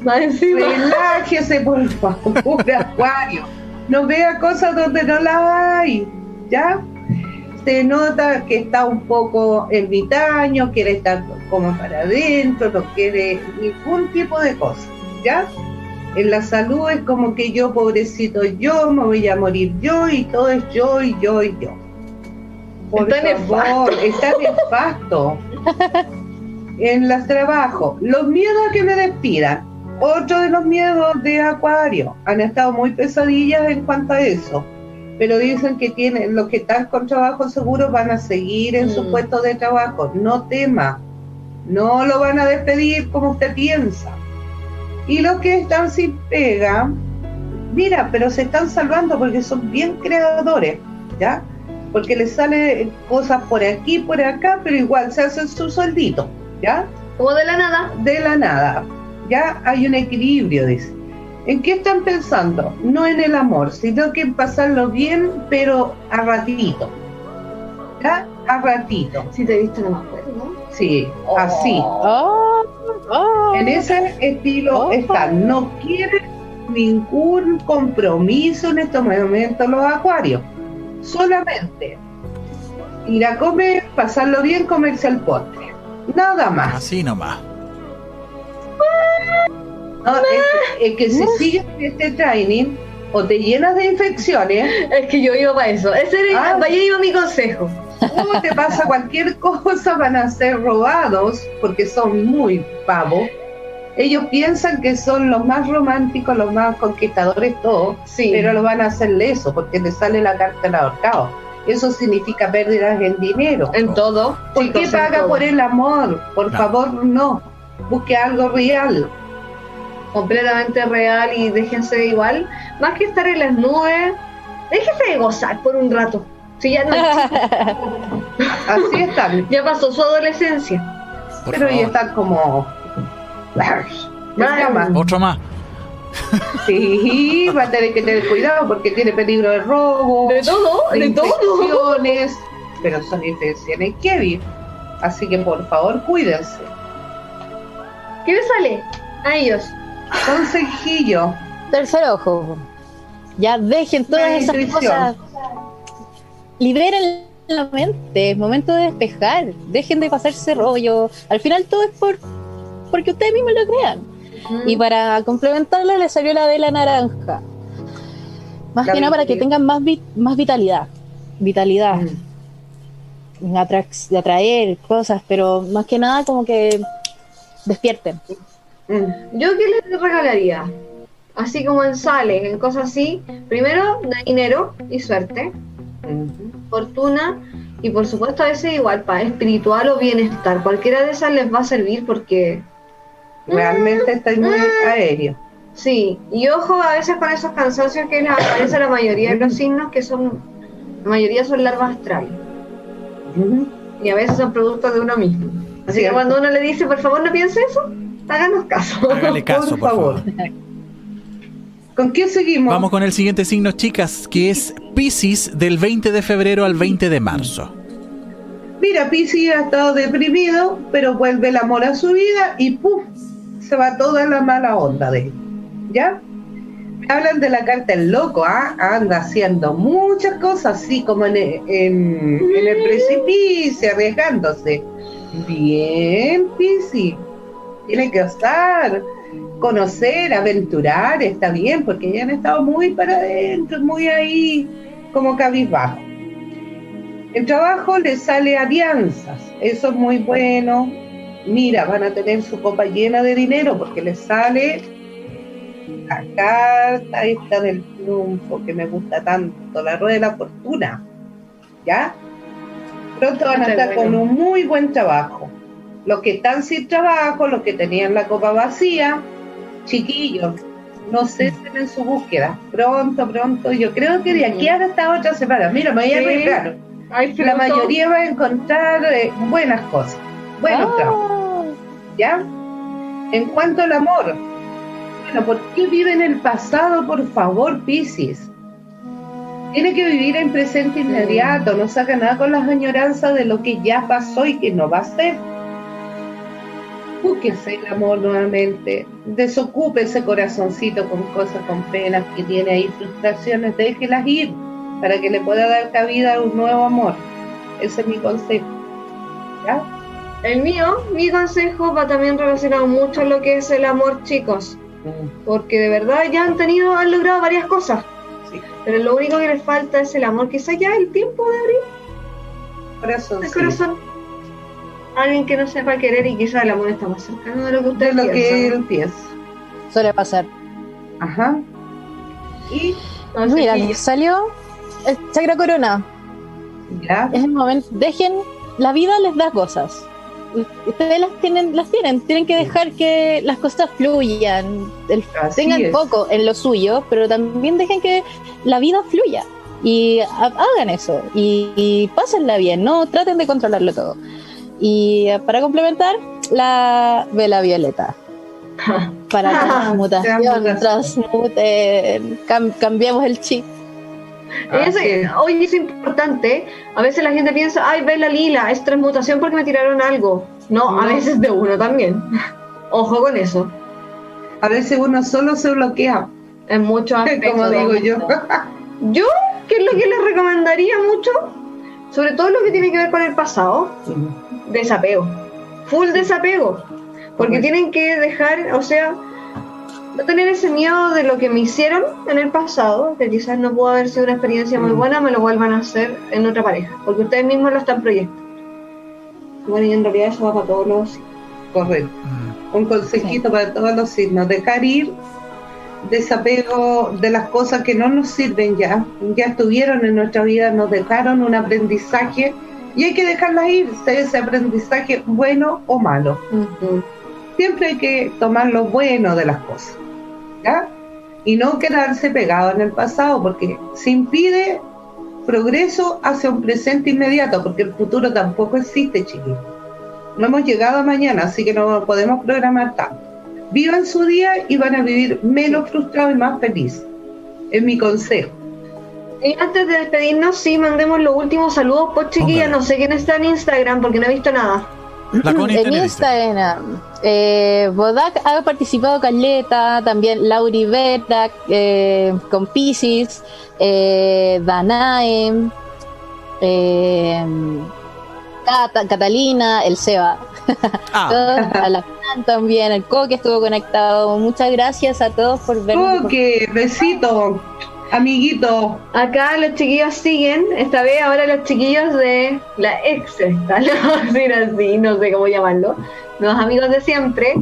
Relájese, por favor, Acuario. No vea cosas donde no las hay, ¿ya? Se nota que está un poco ermitaño, quiere estar como para adentro, no quiere ningún tipo de cosa, ¿ya? En la salud es como que yo, pobrecito, yo me voy a morir yo y todo es yo y yo y yo. Por está favor, está nefasto. en los trabajos, los miedos a que me despidan. Otro de los miedos de Acuario. Han estado muy pesadillas en cuanto a eso. Pero dicen que tienen, los que están con trabajo seguro van a seguir en su mm. puesto de trabajo. No tema. No lo van a despedir como usted piensa. Y los que están sin pega, mira, pero se están salvando porque son bien creadores, ¿ya? Porque les sale cosas por aquí, por acá, pero igual se hacen su sueldito, ¿ya? Como de la nada. De la nada. Ya hay un equilibrio, dice. ¿En qué están pensando? No en el amor, sino que en pasarlo bien, pero a ratito. ¿Ya? A ratito. Si te viste, no me acuerdo. Sí, así. Oh. Oh. En ese estilo oh. está. No quiere ningún compromiso en estos momentos los acuarios. Solamente ir a comer, pasarlo bien, comerse el postre. Nada más. Así nomás. No, es, que, si sigues este training o te llenas de infecciones. Es que yo iba para eso. Ese era, ah. iba mi consejo. ¿Cómo te pasa cualquier cosa? Van a ser robados porque son muy pavos. Ellos piensan que son los más románticos, los más conquistadores, todos, sí. pero lo van a hacer leso porque te sale la carta del ahorcado. Eso significa pérdidas en dinero. En todo. ¿Por qué paga por el amor? Por favor, no. Busque algo real. Completamente real y déjense igual. Más que estar en las nubes, déjense de gozar por un rato Sí, ya no. Así están. ya pasó su adolescencia. Por pero ya están como. Nada más. Otro más. Sí, va a tener que tener cuidado porque tiene peligro de robo, De todo, de todo. infecciones, pero son infecciones Kevin. Así que por favor cuídense. ¿Qué le sale? A ellos. Consejillo, Tercer ojo. Ya dejen todas esas cosas. Liberen la mente. Es momento de despejar. Dejen de pasarse rollo. Al final todo es por porque ustedes mismos lo crean. Y para complementarla le salió la de la naranja. Más La que nada para que tengan más, vi- más vitalidad. Vitalidad. De atraer cosas, pero más que nada como que despierten. Mm. ¿Yo qué les regalaría? Así como en sales, en cosas así. Primero, dinero y suerte, Mm. fortuna y por supuesto a veces igual para espiritual o bienestar. Cualquiera de esas les va a servir porque Realmente está muy aéreo. sí. Y ojo a veces con esos cansancios que les aparece a la mayoría de los signos que son, la mayoría son larvas astrales. Mm. Y a veces son productos de uno mismo. Así que cuando uno le dice, por favor no piense eso, háganos caso. Hágale caso, por, Por favor. favor. ¿Con qué seguimos? Vamos con el siguiente signo, chicas, que es Pisces del 20 de febrero al 20 de marzo. Mira, Pisces ha estado deprimido, pero vuelve el amor a su vida y ¡puf! Se va toda la mala onda de él. ¿Ya? Hablan de la carta el loco, ¿ah? Anda haciendo muchas cosas, así como en, el- en- en el precipicio, arriesgándose. Bien, Pisces. Tiene que osar, conocer, aventurar, está bien, porque ya han estado muy para adentro, muy ahí, como cabizbajo. El trabajo les sale alianzas, eso es muy bueno. Mira, van a tener su copa llena de dinero porque les sale la carta esta del triunfo que me gusta tanto, la rueda de la fortuna. ¿Ya? Pronto van a estar con un muy buen trabajo. Los que están sin trabajo, los que tenían la copa vacía, chiquillos, no cesen en su búsqueda. Pronto, pronto. Yo creo que de aquí hasta esta otra semana, mira, me voy a Sí. arriesgar Ay, la mayoría va a encontrar eh, buenas cosas, buenos trabajos, Ah, ¿ya? En cuanto al amor, bueno, ¿por qué vive en el pasado, por favor, Piscis? Tiene que vivir en presente inmediato, no saca nada con las añoranzas de lo que ya pasó y que no va a ser. Búsquese el amor nuevamente, desocupe ese corazoncito con cosas, con penas que tiene ahí, frustraciones, déjelas ir para que le pueda dar cabida a un nuevo amor. Ese es mi consejo. ¿Ya? El mío, mi consejo va también relacionado mucho a lo que es el amor, chicos. Porque de verdad ya han tenido, han logrado varias cosas. Sí. Pero lo único que les falta es el amor, quizás ya el tiempo de abrir Corazón. el sí. corazón. Alguien que no sepa querer y quizás el amor está más cercano de lo que De ustedes lo que él piensa. suele pasar. Ajá. Y Entonces, Mira, salió el chakra corona. ya. Es el momento. Dejen, la vida les da cosas. Ustedes las tienen, las tienen. Tienen que dejar que las cosas fluyan. El- tengan es. poco en lo suyo, pero también dejen que la vida fluya. Y ha- hagan eso. Y, y pásenla bien, no traten de controlarlo todo. Y eh, para complementar, la vela violeta. Para transmutación, Transmutación. transmuten, cam- cambiemos el chip. Eso, Así es. importante. A veces la gente piensa, ay, ve la lila, es transmutación porque me tiraron algo. No, a veces de uno también. Ojo con eso. A veces uno solo se bloquea, En muchos aspectos. como digo yo. Yo, ¿qué es lo que les recomendaría mucho? Sobre todo lo que tiene que ver con el pasado, desapego. Full desapego. Porque tienen que dejar, o sea, no tener ese miedo de lo que me hicieron en el pasado, que quizás no pudo haber sido una experiencia muy Mm. buena, me lo vuelvan a hacer en otra pareja. Porque ustedes mismos lo están proyectando. Bueno, y en realidad eso va para todos los... Correcto. Mm. Un consejito para todos los signos. Dejar ir desapego de las cosas que no nos sirven ya. Ya estuvieron en nuestra vida, nos dejaron un aprendizaje y hay que dejarlas ir, sea ese aprendizaje bueno o malo. Siempre hay que tomar lo bueno de las cosas. ¿Ya? Y no quedarse pegado en el pasado porque se impide progreso hacia un presente inmediato, porque el futuro tampoco existe, chiquillos. No hemos llegado a mañana, así que no podemos programar tanto. Vivan su día y van a vivir menos frustrados y más felices. Es mi consejo. Y antes de despedirnos, sí, mandemos los últimos saludos por chiquilla. Póngale. No sé quién está en Instagram porque no he visto nada. La en Instagram, eh, Bodak ha participado Caleta, también Lauri Betak, eh, con Pisces, eh, Danae, eh, Cata- Catalina, el Seba, Ah, todos, a la Fran también, el Coque estuvo conectado. Muchas gracias a todos por vernos. Ok, besito, amiguito. Acá los chiquillos siguen, esta vez ahora los chiquillos de la ex, no a decir así, no sé cómo llamarlo. Los amigos de siempre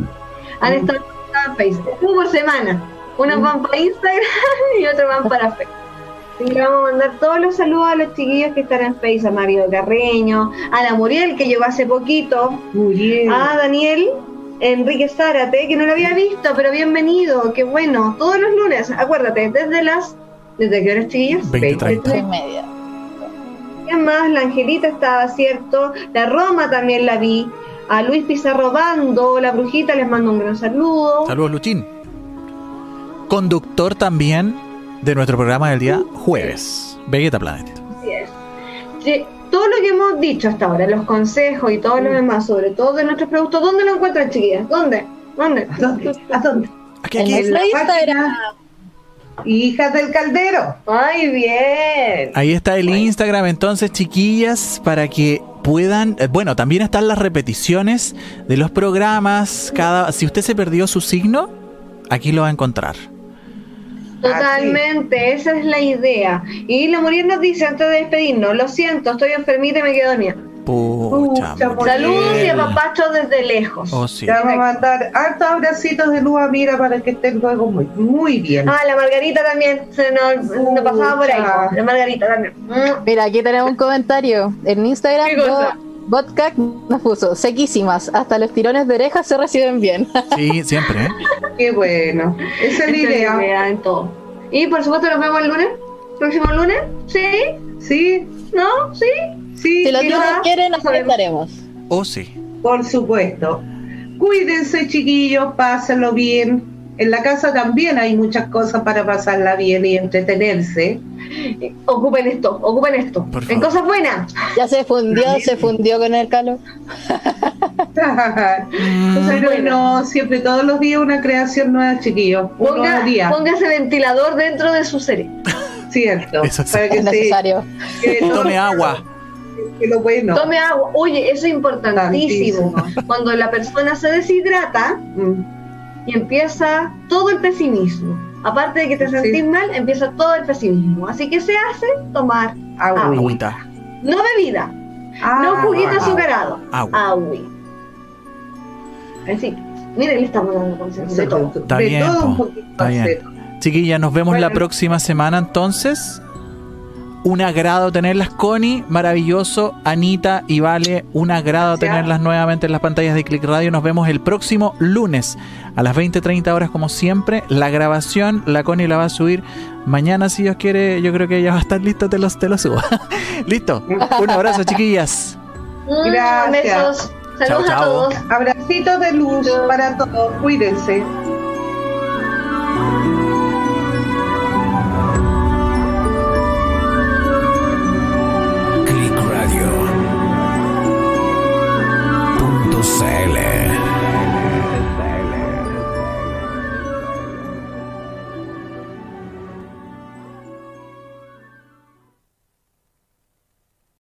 han Mm. estado en Facebook, por semana. Unos Mm. van para Instagram y otros van para Facebook. Así que le vamos a mandar todos los saludos a los chiquillos que están en Facebook, a Mario Carreño, a la Muriel que llegó hace poquito, Muy bien. a Daniel Enrique Zárate, que no lo había visto, pero bienvenido, qué bueno. Todos los lunes, acuérdate, desde las. ¿Desde qué horas, chiquillos? 20, 30. Tres y media. ¿Quién más? La Angelita estaba, ¿cierto? La Roma también la vi. A Luis Pizarro Bando, la Brujita, les mando un gran saludo. saludos, Luchín. Conductor también de nuestro programa del día jueves, Vegeta Planet. Así es. Sí, Todo lo que hemos dicho hasta ahora, los consejos y todo lo demás, sobre todo de nuestros productos, ¿dónde lo encuentran, chiquillas? ¿Dónde? ¿Dónde? ¿A dónde? ¿A dónde? Aquí, En aquí. nuestra la Instagram. página. Hijas del caldero. ¡Ay, bien! Ahí está el Instagram, entonces, chiquillas, para que puedan. eh, Bueno, también están las repeticiones de los programas. Cada, si usted se perdió su signo, aquí lo va a encontrar. Totalmente, esa es la idea. Y la Muriel nos dice antes de despedirnos, lo siento, estoy enfermita y me quedo dormida. Pucha, Pucha, Muriel. Saludos y apapacho desde lejos. Oh, sí. Te vamos a mandar hartos abracitos de luz a Mira para que estén luego muy, muy bien. Ah, la Margarita también, se nos, nos pasaba por ahí. La Margarita también. Mm. Mira, aquí tenemos un comentario. En Instagram, ¿Qué cosa? Bo- Vodka nos puso sequísimas. Hasta los tirones de orejas se reciben bien. Sí, siempre, ¿eh? Qué bueno. Esa es la idea. en todo. Y por supuesto nos vemos el lunes. ¿Próximo lunes? ¿Sí? Sí, ¿No? ¿Sí? Sí, Si los no, quieren, no nos conectaremos. Oh, sí. por supuesto. Cuídense, chiquillos, pásenlo bien. En la casa también hay muchas cosas para pasarla bien y entretenerse. Ocupen esto, ocupen esto. En cosas buenas. Ya se fundió, se fundió con el calor. Mm, Pero no, siempre todos los días una creación nueva, chiquillos. Ponga, póngase ventilador dentro de su cerebro. cierto. Eso sí. Para que Es se- necesario. que Tome agua. Que lo bueno. Tome agua. Oye, eso es importantísimo. Cuando la persona se deshidrata Mm, y empieza todo el pesimismo. Aparte de que te Sí. sentís mal, empieza todo el pesimismo. Así que se hace tomar agua. Agüita. no bebida, Ah, no juguito agua. azucarado, Agua. agua. Así, miren, le estamos dando consejos de todo. Está de bien, todo un po. poquito Está bien. hacer. Chiquillas, nos vemos la próxima semana entonces. Un agrado tenerlas, Connie, maravilloso. Anita y Vale, un agrado Gracias. tenerlas nuevamente en las pantallas de Click Radio. Nos vemos el próximo lunes a las 20:30 horas, como siempre. La grabación, la Connie la va a subir mañana, si Dios quiere. Yo creo que ya va a estar lista, te los, te lo subo. Listo. Un abrazo, chiquillas. Mm, Gracias. Besos. Saludos Chao, a todos. Abracitos de luz para todos. Cuídense.